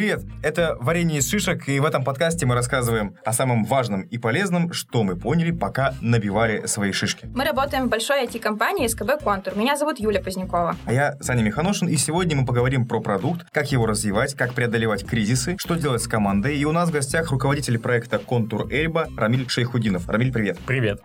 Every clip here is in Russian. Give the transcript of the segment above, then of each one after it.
привет! Это «Варенье из шишек», и в этом подкасте мы рассказываем о самом важном и полезном, что мы поняли, пока набивали свои шишки. Мы работаем в большой IT-компании СКБ «Контур». Меня зовут Юля Позднякова. А я Саня Миханошин, и сегодня мы поговорим про продукт, как его развивать, как преодолевать кризисы, что делать с командой. И у нас в гостях руководитель проекта «Контур Эльба» Рамиль Шейхудинов. Рамиль, привет! Привет!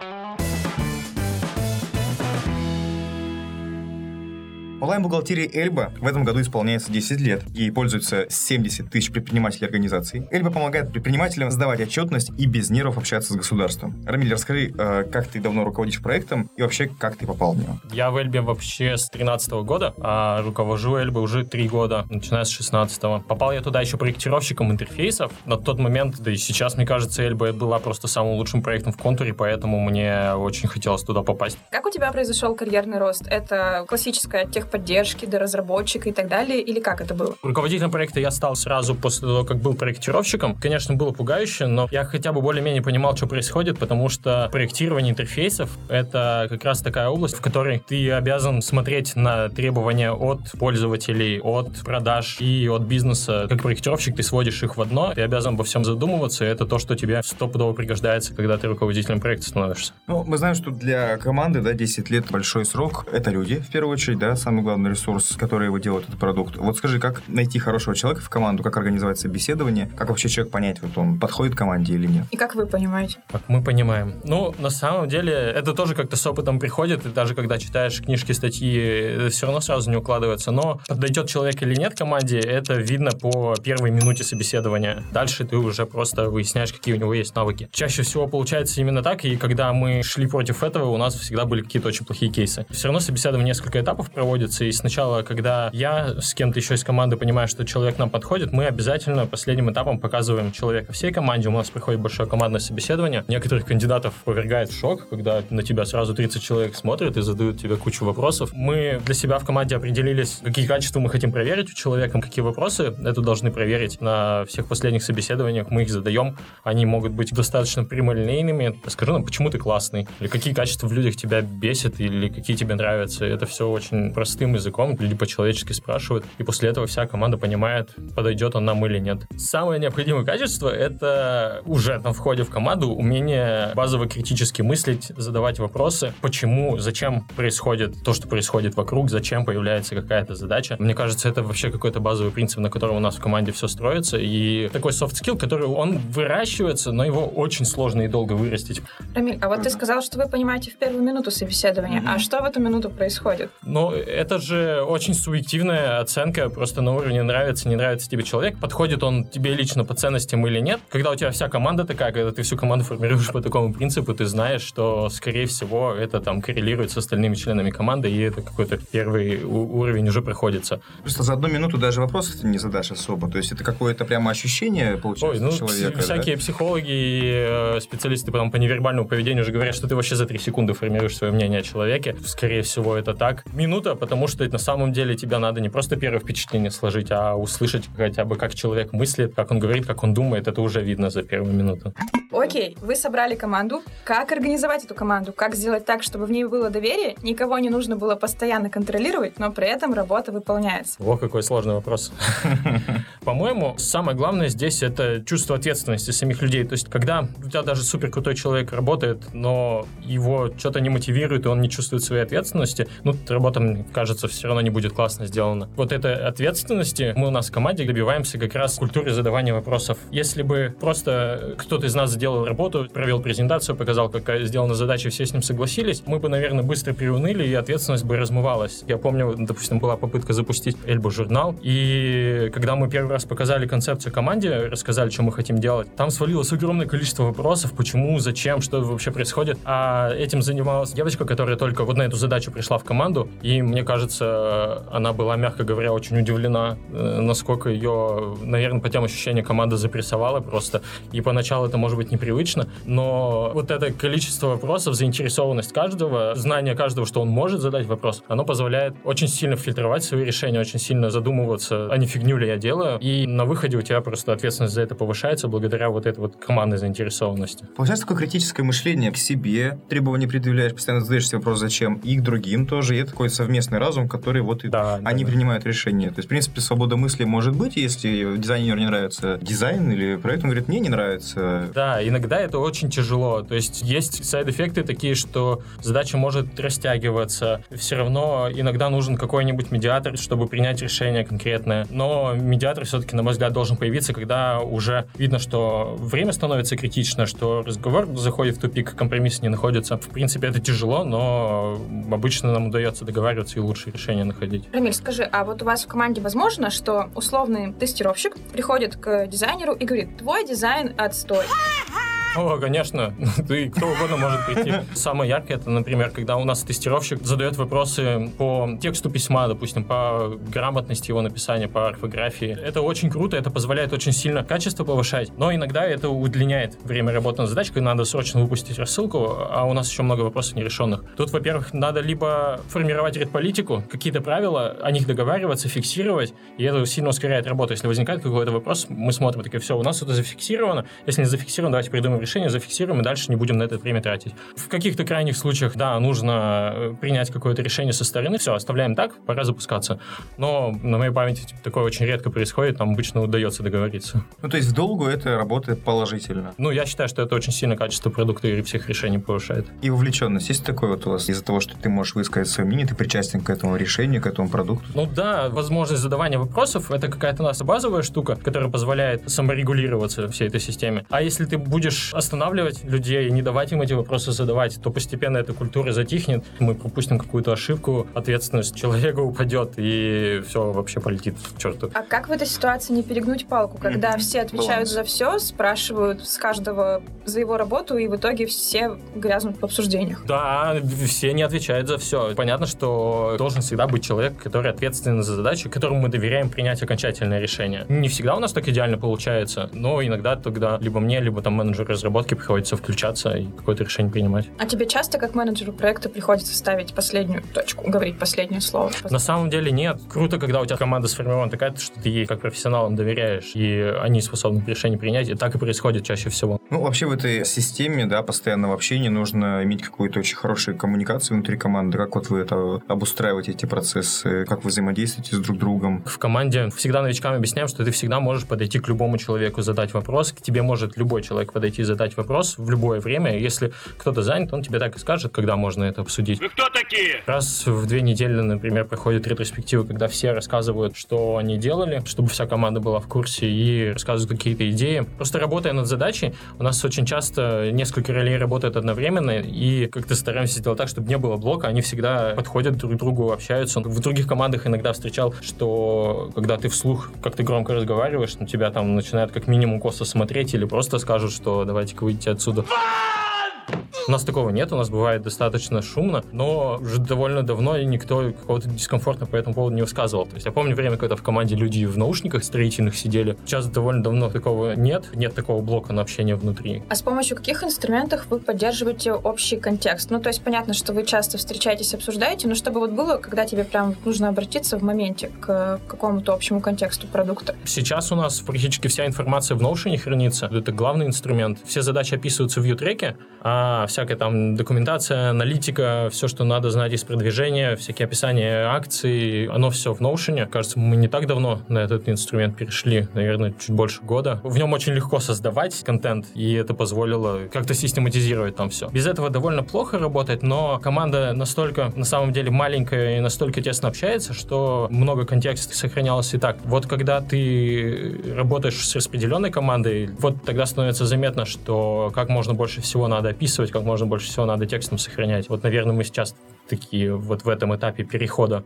Онлайн-бухгалтерии Эльба в этом году исполняется 10 лет. Ей пользуются 70 тысяч предпринимателей организаций. Эльба помогает предпринимателям сдавать отчетность и без нервов общаться с государством. Рамиль, расскажи, э, как ты давно руководишь проектом и вообще, как ты попал в него? Я в Эльбе вообще с 13 года, а руковожу Эльбой уже 3 года, начиная с 16 -го. Попал я туда еще проектировщиком интерфейсов. На тот момент, да и сейчас, мне кажется, Эльба была просто самым лучшим проектом в контуре, поэтому мне очень хотелось туда попасть. Как у тебя произошел карьерный рост? Это классическая тех техподдержки до разработчика и так далее, или как это было? Руководителем проекта я стал сразу после того, как был проектировщиком. Конечно, было пугающе, но я хотя бы более-менее понимал, что происходит, потому что проектирование интерфейсов — это как раз такая область, в которой ты обязан смотреть на требования от пользователей, от продаж и от бизнеса. Как проектировщик ты сводишь их в одно, ты обязан обо всем задумываться, и это то, что тебе стопудово пригождается, когда ты руководителем проекта становишься. Ну, мы знаем, что для команды, да, 10 лет большой срок. Это люди, в первую очередь, да, самый главный ресурс, который его делает этот продукт. Вот скажи, как найти хорошего человека в команду, как организовать собеседование, как вообще человек понять, вот он подходит команде или нет? И как вы понимаете? Как мы понимаем. Ну, на самом деле, это тоже как-то с опытом приходит, и даже когда читаешь книжки, статьи, все равно сразу не укладывается. Но подойдет человек или нет команде, это видно по первой минуте собеседования. Дальше ты уже просто выясняешь, какие у него есть навыки. Чаще всего получается именно так, и когда мы шли против этого, у нас всегда были какие-то очень плохие кейсы. Все равно собеседование несколько этапов проводится, и сначала, когда я с кем-то еще из команды понимаю, что человек нам подходит, мы обязательно последним этапом показываем человека всей команде. У нас приходит большое командное собеседование. Некоторых кандидатов повергает шок, когда на тебя сразу 30 человек смотрят и задают тебе кучу вопросов. Мы для себя в команде определились, какие качества мы хотим проверить у человека, какие вопросы это должны проверить на всех последних собеседованиях. Мы их задаем. Они могут быть достаточно прямолинейными. Скажи нам, почему ты классный? Или какие качества в людях тебя бесят? Или какие тебе нравятся? Это все очень простым языком, люди по-человечески спрашивают, и после этого вся команда понимает, подойдет он нам или нет. Самое необходимое качество — это уже на входе в команду умение базово критически мыслить, задавать вопросы, почему, зачем происходит то, что происходит вокруг, зачем появляется какая-то задача. Мне кажется, это вообще какой-то базовый принцип, на котором у нас в команде все строится, и такой soft skill, который он выращивается, но его очень сложно и долго вырастить. Рамиль, а вот ты сказал, что вы понимаете в первую минуту собеседования, mm-hmm. а что в эту минуту происходит? Ну, это же очень субъективная оценка, просто на уровне нравится, не нравится тебе человек, подходит он тебе лично по ценностям или нет. Когда у тебя вся команда такая, когда ты всю команду формируешь по такому принципу, ты знаешь, что, скорее всего, это там коррелирует с остальными членами команды, и это какой-то первый уровень уже проходится. Просто за одну минуту даже вопросов ты не задашь особо, то есть это какое-то прямо ощущение получается Ой, ну, человека. Всякие да? психологи и э, специалисты потом по невербальному поведению уже говорят, что ты вообще за три секунды формируешь свое мнение о человеке. Скорее всего, это так. Минута, потому что это на самом деле тебе надо не просто первое впечатление сложить, а услышать хотя бы, как человек мыслит, как он говорит, как он думает. Это уже видно за первую минуту. Окей, вы собрали команду. Как организовать эту команду? Как сделать так, чтобы в ней было доверие, никого не нужно было постоянно контролировать, но при этом работа выполняется? О, какой сложный вопрос. По-моему, самое главное здесь это чувство ответственности самих людей. То есть, когда у тебя даже супер крутой человек работает, но его что-то не мотивирует, и он не чувствует своей ответственности, ну, работа, мне кажется, все равно не будет классно сделана. Вот этой ответственности мы у нас в команде добиваемся как раз в культуре задавания вопросов. Если бы просто кто-то из нас сделал работу, провел презентацию, показал, как сделана задача, все с ним согласились, мы бы, наверное, быстро приуныли, и ответственность бы размывалась. Я помню, допустим, была попытка запустить Эльбу журнал, и когда мы первый раз показали концепцию команде, рассказали, что мы хотим делать, там свалилось огромное количество вопросов, почему, зачем, что вообще происходит. А этим занималась девочка, которая только вот на эту задачу пришла в команду, и мне кажется, она была, мягко говоря, очень удивлена, э, насколько ее, наверное, по тем ощущениям команда запрессовала просто. И поначалу это может быть непривычно, но вот это количество вопросов, заинтересованность каждого, знание каждого, что он может задать вопрос, оно позволяет очень сильно фильтровать свои решения, очень сильно задумываться, а не фигню ли я делаю. И на выходе у тебя просто ответственность за это повышается благодаря вот этой вот командной заинтересованности. Получается такое критическое мышление к себе, требования предъявляешь, постоянно задаешь себе вопрос, зачем, и к другим тоже. И это такой совместный разум, который вот и Да, да, они да. принимают решения. То есть, в принципе, свобода мысли может быть, если дизайнеру не нравится дизайн, или проект, он говорит, мне не нравится. Да, иногда это очень тяжело. То есть есть сайд-эффекты такие, что задача может растягиваться. Все равно иногда нужен какой-нибудь медиатор, чтобы принять решение конкретное. Но медиатор все-таки, на мой взгляд, должен появиться, когда уже видно, что время становится критично, что разговор заходит в тупик, компромисс не находится. В принципе, это тяжело, но обычно нам удается договариваться и лучшие решения находить. Рамиль, скажи, а вот у вас в команде возможно, что условный тестировщик приходит к дизайнеру и говорит, твой дизайн отстой. О, конечно, ты кто угодно может прийти. Самое яркое, это, например, когда у нас тестировщик задает вопросы по тексту письма, допустим, по грамотности его написания, по орфографии. Это очень круто, это позволяет очень сильно качество повышать, но иногда это удлиняет время работы над задачей, когда надо срочно выпустить рассылку, а у нас еще много вопросов нерешенных. Тут, во-первых, надо либо формировать редполитику, какие-то правила, о них договариваться, фиксировать, и это сильно ускоряет работу. Если возникает какой-то вопрос, мы смотрим, такие, все, у нас это зафиксировано, если не зафиксировано, давайте придумаем решение, зафиксируем и дальше не будем на это время тратить. В каких-то крайних случаях, да, нужно э, принять какое-то решение со стороны, все, оставляем так, пора запускаться. Но на моей памяти типа, такое очень редко происходит, там обычно удается договориться. Ну, то есть в долгу это работает положительно. Ну, я считаю, что это очень сильно качество продукта и всех решений повышает. И вовлеченность есть такое вот у вас? Из-за того, что ты можешь высказать свое мнение, ты причастен к этому решению, к этому продукту? Ну да, возможность задавания вопросов — это какая-то у нас базовая штука, которая позволяет саморегулироваться всей этой системе. А если ты будешь останавливать людей и не давать им эти вопросы задавать, то постепенно эта культура затихнет, мы пропустим какую-то ошибку, ответственность человека упадет, и все вообще полетит к черту. А как в этой ситуации не перегнуть палку, когда Мгм. все отвечают Баланс. за все, спрашивают с каждого за его работу, и в итоге все грязнут в обсуждениях? Да, все не отвечают за все. Понятно, что должен всегда быть человек, который ответственен за задачу, которому мы доверяем принять окончательное решение. Не всегда у нас так идеально получается, но иногда тогда либо мне, либо там менеджеру разработки приходится включаться и какое-то решение принимать. А тебе часто, как менеджеру проекта, приходится ставить последнюю точку, говорить последнее слово? На самом деле нет. Круто, когда у тебя команда сформирована такая, что ты ей как профессионалам доверяешь, и они способны решение принять, и так и происходит чаще всего. Ну, вообще в этой системе, да, постоянного общения нужно иметь какую-то очень хорошую коммуникацию внутри команды. Как вот вы это обустраиваете, эти процессы, как вы взаимодействуете с друг другом? В команде всегда новичкам объясняем, что ты всегда можешь подойти к любому человеку, задать вопрос. К тебе может любой человек подойти и задать вопрос в любое время. Если кто-то занят, он тебе так и скажет, когда можно это обсудить. Вы кто такие? Раз в две недели, например, проходит ретроспективы, когда все рассказывают, что они делали, чтобы вся команда была в курсе и рассказывают какие-то идеи. Просто работая над задачей, у нас очень часто несколько ролей работают одновременно, и как-то стараемся сделать так, чтобы не было блока, они всегда подходят друг к другу, общаются. В других командах иногда встречал, что когда ты вслух как-то громко разговариваешь, на тебя там начинают как минимум косо смотреть или просто скажут, что давайте-ка выйдите отсюда. У нас такого нет, у нас бывает достаточно шумно, но уже довольно давно никто какого-то дискомфорта по этому поводу не высказывал. То есть я помню время, когда в команде люди в наушниках строительных сидели. Сейчас довольно давно такого нет, нет такого блока на общение внутри. А с помощью каких инструментов вы поддерживаете общий контекст? Ну, то есть понятно, что вы часто встречаетесь обсуждаете, но чтобы вот было, когда тебе прям нужно обратиться в моменте к какому-то общему контексту продукта. Сейчас у нас практически вся информация в Notion хранится. Это главный инструмент. Все задачи описываются в Vue-треке, а всякая там документация, аналитика, все, что надо знать из продвижения, всякие описания акций, оно все в Notion. Кажется, мы не так давно на этот инструмент перешли, наверное, чуть больше года. В нем очень легко создавать контент, и это позволило как-то систематизировать там все. Без этого довольно плохо работать, но команда настолько, на самом деле, маленькая и настолько тесно общается, что много контекста сохранялось и так. Вот когда ты работаешь с распределенной командой, вот тогда становится заметно, что как можно больше всего надо описывать, как можно больше всего надо текстом сохранять. Вот, наверное, мы сейчас такие вот в этом этапе перехода.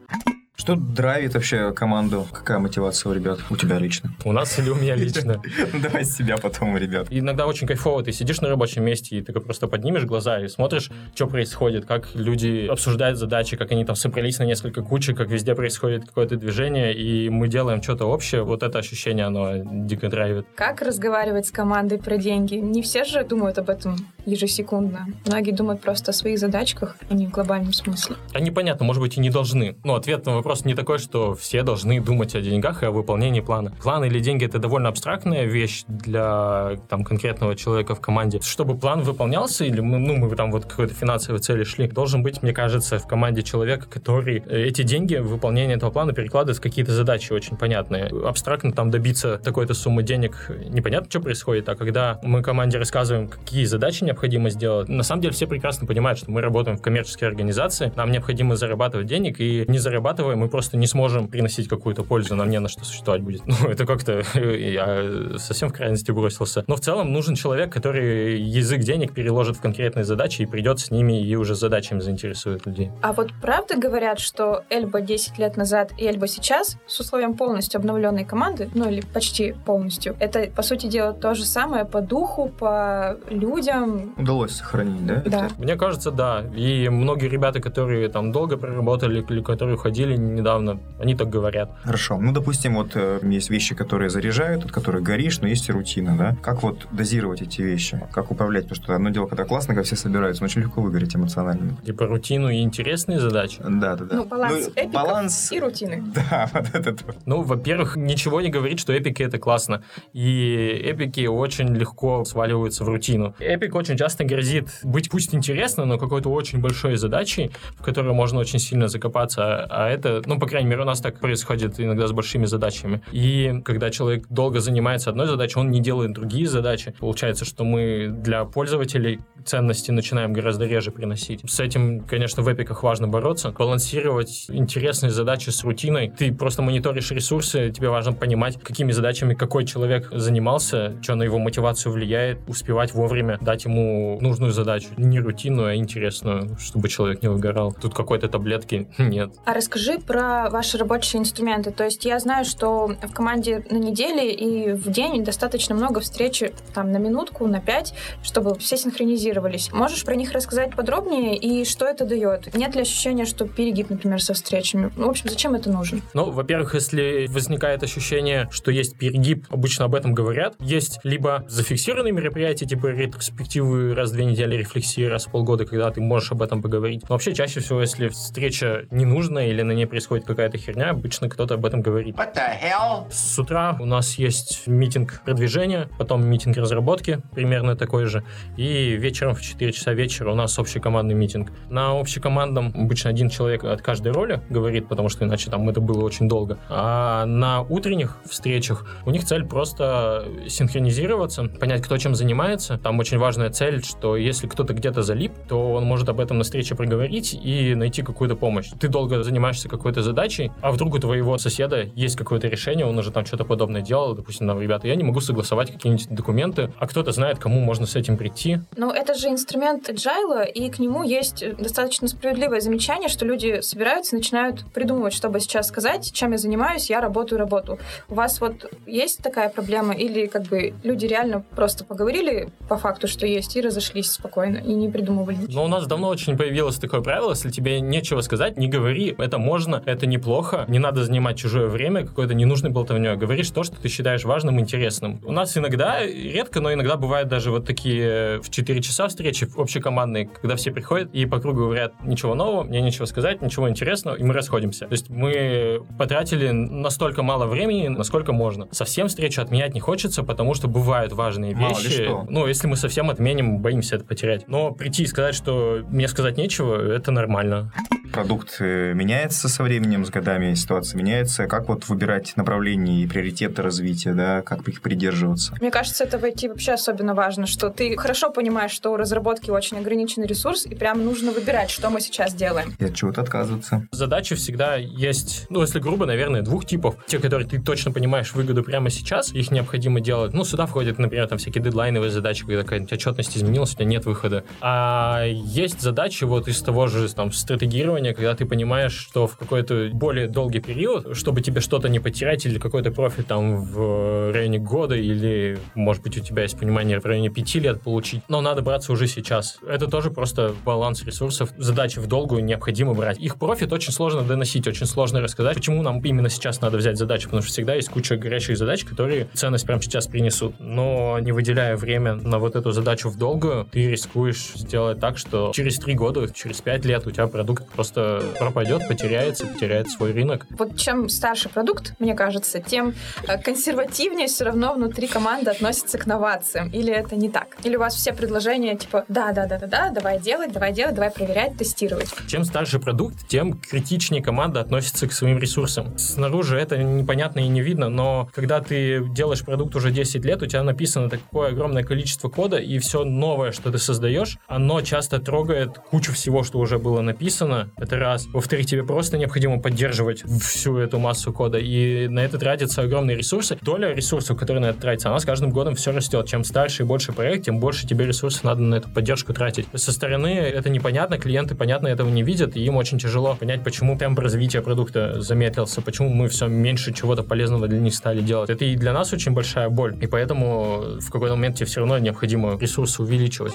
Что драйвит вообще команду? Какая мотивация у ребят? У тебя лично? У нас или у меня лично. Ну, давай с себя потом, ребят. Иногда очень кайфово, ты сидишь на рабочем месте и ты просто поднимешь глаза и смотришь, что происходит, как люди обсуждают задачи, как они там собрались на несколько кучек, как везде происходит какое-то движение, и мы делаем что-то общее. Вот это ощущение, оно дико драйвит. Как разговаривать с командой про деньги? Не все же думают об этом ежесекундно. Многие думают просто о своих задачках, а не в глобальном смысле. А непонятно, может быть, и не должны. Но ответ на вопрос не такой, что все должны думать о деньгах и о выполнении плана. План или деньги — это довольно абстрактная вещь для там, конкретного человека в команде. Чтобы план выполнялся, или мы, ну, мы там вот какой-то финансовой цели шли, должен быть, мне кажется, в команде человек, который эти деньги, выполнение этого плана перекладывает в какие-то задачи очень понятные. Абстрактно там добиться такой-то суммы денег непонятно, что происходит, а когда мы команде рассказываем, какие задачи необходимо сделать, на самом деле все прекрасно понимают, что мы работаем в коммерческой организации, нам необходимо зарабатывать денег, и не зарабатывая, мы просто не сможем приносить какую-то пользу, нам не на что существовать будет. Ну, это как-то я совсем в крайности бросился. Но в целом нужен человек, который язык денег переложит в конкретные задачи и придет с ними и уже задачами заинтересует людей. А вот правда говорят, что Эльба 10 лет назад и Эльба сейчас с условием полностью обновленной команды, ну или почти полностью, это, по сути дела, то же самое по духу, по людям. Удалось сохранить, да? Да. Мне кажется, да. И многие ребята, которые там долго проработали или которые уходили недавно, они так говорят. Хорошо. Ну, допустим, вот э, есть вещи, которые заряжают, от которых горишь, но есть и рутина, да? Как вот дозировать эти вещи? Как управлять? Потому что одно дело, когда классно, когда все собираются, но очень легко выгореть эмоционально. Типа рутину и интересные задачи. Да, да, да. Ну, баланс Ну, эпиков баланс- и рутины. Да, вот это то. Ну, во-первых, ничего не говорит, что эпики это классно. И эпики очень легко сваливаются в рутину. Эпик очень часто грозит быть пусть интересно, но какой-то очень большой задачей, в которую можно очень сильно закопаться. А это, ну, по крайней мере, у нас так происходит иногда с большими задачами. И когда человек долго занимается одной задачей, он не делает другие задачи. Получается, что мы для пользователей ценности начинаем гораздо реже приносить. С этим, конечно, в эпиках важно бороться. Балансировать интересные задачи с рутиной. Ты просто мониторишь ресурсы, тебе важно понимать, какими задачами какой человек занимался, что на его мотивацию влияет, успевать вовремя дать ему нужную задачу. Не рутинную, а интересную, чтобы человек не выгорал. Тут какой-то таблетки нет. А расскажи про ваши рабочие инструменты. То есть я знаю, что в команде на неделе и в день достаточно много встреч там на минутку, на пять, чтобы все синхронизировались. Можешь про них рассказать подробнее и что это дает? Нет ли ощущения, что перегиб, например, со встречами? Ну, в общем, зачем это нужно? Ну, во-первых, если возникает ощущение, что есть перегиб, обычно об этом говорят. Есть либо зафиксированные мероприятия, типа ретроспективы раз в две недели, рефлексии раз в полгода, когда ты можешь об этом поговорить. Но вообще, чаще всего, если встреча ненужная или на ней происходит какая-то херня, обычно кто-то об этом говорит. What the hell? С утра у нас есть митинг продвижения, потом митинг разработки, примерно такой же, и вечером в 4 часа вечера у нас общекомандный митинг. На общекомандном обычно один человек от каждой роли говорит, потому что иначе там это было очень долго. А на утренних встречах у них цель просто синхронизироваться, понять, кто чем занимается. Там очень важная цель, что если кто-то где-то залип, то он может об этом на встрече проговорить и найти какую-то помощь. Ты долго занимаешься какой-то задачей, а вдруг у твоего соседа есть какое-то решение, он уже там что-то подобное делал, допустим, там, ребята, я не могу согласовать какие-нибудь документы, а кто-то знает, кому можно с этим прийти. Ну, это же инструмент agile, и к нему есть достаточно справедливое замечание, что люди собираются начинают придумывать, чтобы сейчас сказать, чем я занимаюсь, я работаю работу. У вас вот есть такая проблема? Или как бы люди реально просто поговорили по факту, что есть, и разошлись спокойно, и не придумывали ничего? Но у нас давно очень появилось такое правило, если тебе нечего сказать, не говори, это можно, это неплохо, не надо занимать чужое время какой-то ненужной болтовней, говоришь то, что ты считаешь важным, интересным. У нас иногда, редко, но иногда бывают даже вот такие в 4 часа встречи общекомандные, когда все приходят и по кругу говорят, ничего нового, мне нечего сказать, ничего интересного, и мы расходимся. То есть мы потратили настолько мало времени, насколько можно. Совсем встречу отменять не хочется, потому что бывают важные Мало ли вещи. что. Ну, если мы совсем отменим, боимся это потерять. Но прийти и сказать, что мне сказать нечего, это нормально. Продукт э, меняется со временем, с годами ситуация меняется. Как вот выбирать направления и приоритеты развития, да, как их придерживаться? Мне кажется, это в IT вообще особенно важно, что ты хорошо понимаешь, что у разработки очень ограниченный ресурс, и прям нужно выбирать, что мы сейчас делаем. И от чего-то отказываться. Задачи всегда есть, ну, если грубо, наверное, двух типов. Те, которые ты точно понимаешь выгоду прямо сейчас, их необходимо делать. Ну, сюда входят, например, там всякие дедлайновые задачи, когда какая-нибудь отчетность изменилась, у тебя нет выхода. А есть задачи вот из того же там стратегирования планирование, когда ты понимаешь, что в какой-то более долгий период, чтобы тебе что-то не потерять или какой-то профит там в районе года или, может быть, у тебя есть понимание в районе пяти лет получить, но надо браться уже сейчас. Это тоже просто баланс ресурсов. Задачи в долгую необходимо брать. Их профит очень сложно доносить, очень сложно рассказать, почему нам именно сейчас надо взять задачу, потому что всегда есть куча горячих задач, которые ценность прямо сейчас принесут. Но не выделяя время на вот эту задачу в долгую, ты рискуешь сделать так, что через три года, через пять лет у тебя продукт просто пропадет, потеряется, потеряет свой рынок. Вот чем старше продукт, мне кажется, тем э, консервативнее все равно внутри команды относится к новациям. Или это не так? Или у вас все предложения типа да, да, да, да, да, давай делать, давай делать, давай проверять, тестировать. Чем старше продукт, тем критичнее команда относится к своим ресурсам. Снаружи это непонятно и не видно, но когда ты делаешь продукт уже 10 лет, у тебя написано такое огромное количество кода, и все новое, что ты создаешь, оно часто трогает кучу всего, что уже было написано. Это раз. Во-вторых, тебе просто необходимо поддерживать всю эту массу кода, и на это тратятся огромные ресурсы. Доля ресурсов, которые на это тратятся, она с каждым годом все растет. Чем старше и больше проект, тем больше тебе ресурсов надо на эту поддержку тратить. Со стороны это непонятно, клиенты, понятно, этого не видят, и им очень тяжело понять, почему темп развития продукта замедлился, почему мы все меньше чего-то полезного для них стали делать. Это и для нас очень большая боль, и поэтому в какой-то момент тебе все равно необходимо ресурсы увеличивать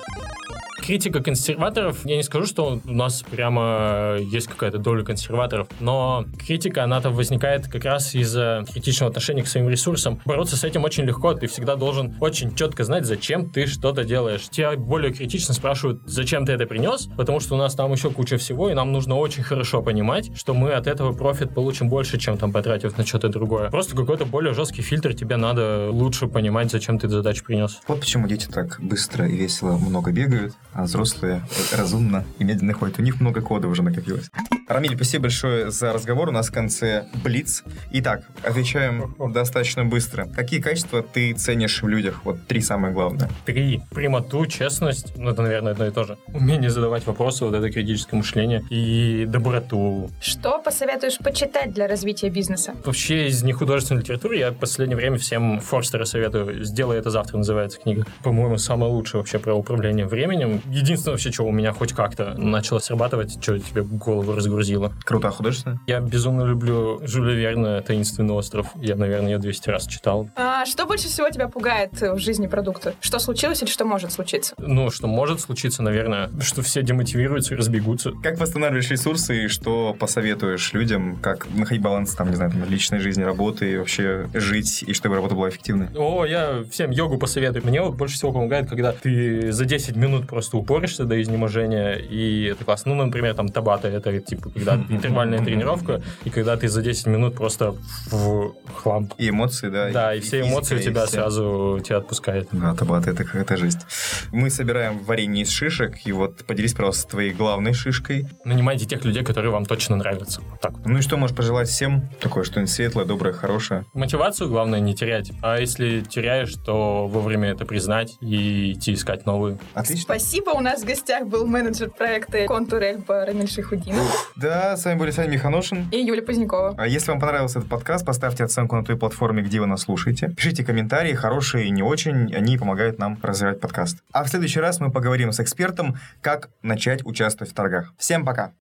критика консерваторов, я не скажу, что у нас прямо есть какая-то доля консерваторов, но критика, она там возникает как раз из-за критичного отношения к своим ресурсам. Бороться с этим очень легко, ты всегда должен очень четко знать, зачем ты что-то делаешь. Тебя более критично спрашивают, зачем ты это принес, потому что у нас там еще куча всего, и нам нужно очень хорошо понимать, что мы от этого профит получим больше, чем там потратив на что-то другое. Просто какой-то более жесткий фильтр, тебе надо лучше понимать, зачем ты задачу принес. Вот почему дети так быстро и весело много бегают, а взрослые разумно и медленно ходят. У них много кода уже накопилось. Рамиль, спасибо большое за разговор. У нас в конце блиц. Итак, отвечаем достаточно быстро. Какие качества ты ценишь в людях? Вот три самые главные. Три. Прямоту, честность, ну это, наверное, одно и то же. Умение задавать вопросы, вот это критическое мышление и доброту. Что посоветуешь почитать для развития бизнеса? Вообще из нехудожественной литературы я в последнее время всем Форстера советую. «Сделай это завтра» называется книга. По-моему, самая лучшая вообще про управление временем единственное вообще, что у меня хоть как-то начало срабатывать, что тебе голову разгрузило. Круто, а художественно? Я безумно люблю Жюля Верна «Таинственный остров». Я, наверное, ее 200 раз читал. А что больше всего тебя пугает в жизни продукта? Что случилось или что может случиться? Ну, что может случиться, наверное, что все демотивируются и разбегутся. Как восстанавливаешь ресурсы и что посоветуешь людям, как находить баланс, там, не знаю, там, личной жизни, работы и вообще жить, и чтобы работа была эффективной? О, я всем йогу посоветую. Мне вот больше всего помогает, когда ты за 10 минут просто упоришься до изнеможения, и это классно. Ну, например, там табата, это типа, когда интервальная тренировка, и когда ты за 10 минут просто в хлам. И эмоции, да. Да, и, и все эмоции у тебя все. сразу тебя отпускает. Да, табата, это какая-то жесть. Мы собираем варенье из шишек, и вот поделись, пожалуйста, твоей главной шишкой. Нанимайте тех людей, которые вам точно нравятся. Вот так вот. Ну и что можешь пожелать всем? Такое что-нибудь светлое, доброе, хорошее. Мотивацию главное не терять. А если теряешь, то вовремя это признать и идти искать новую. Отлично. Спасибо у нас в гостях был менеджер проекта «Контур Эльба» Рамиль Шейхудинов. Да, с вами были Саня Миханошин. И Юлия Позднякова. А если вам понравился этот подкаст, поставьте оценку на той платформе, где вы нас слушаете. Пишите комментарии, хорошие и не очень, они помогают нам развивать подкаст. А в следующий раз мы поговорим с экспертом, как начать участвовать в торгах. Всем пока!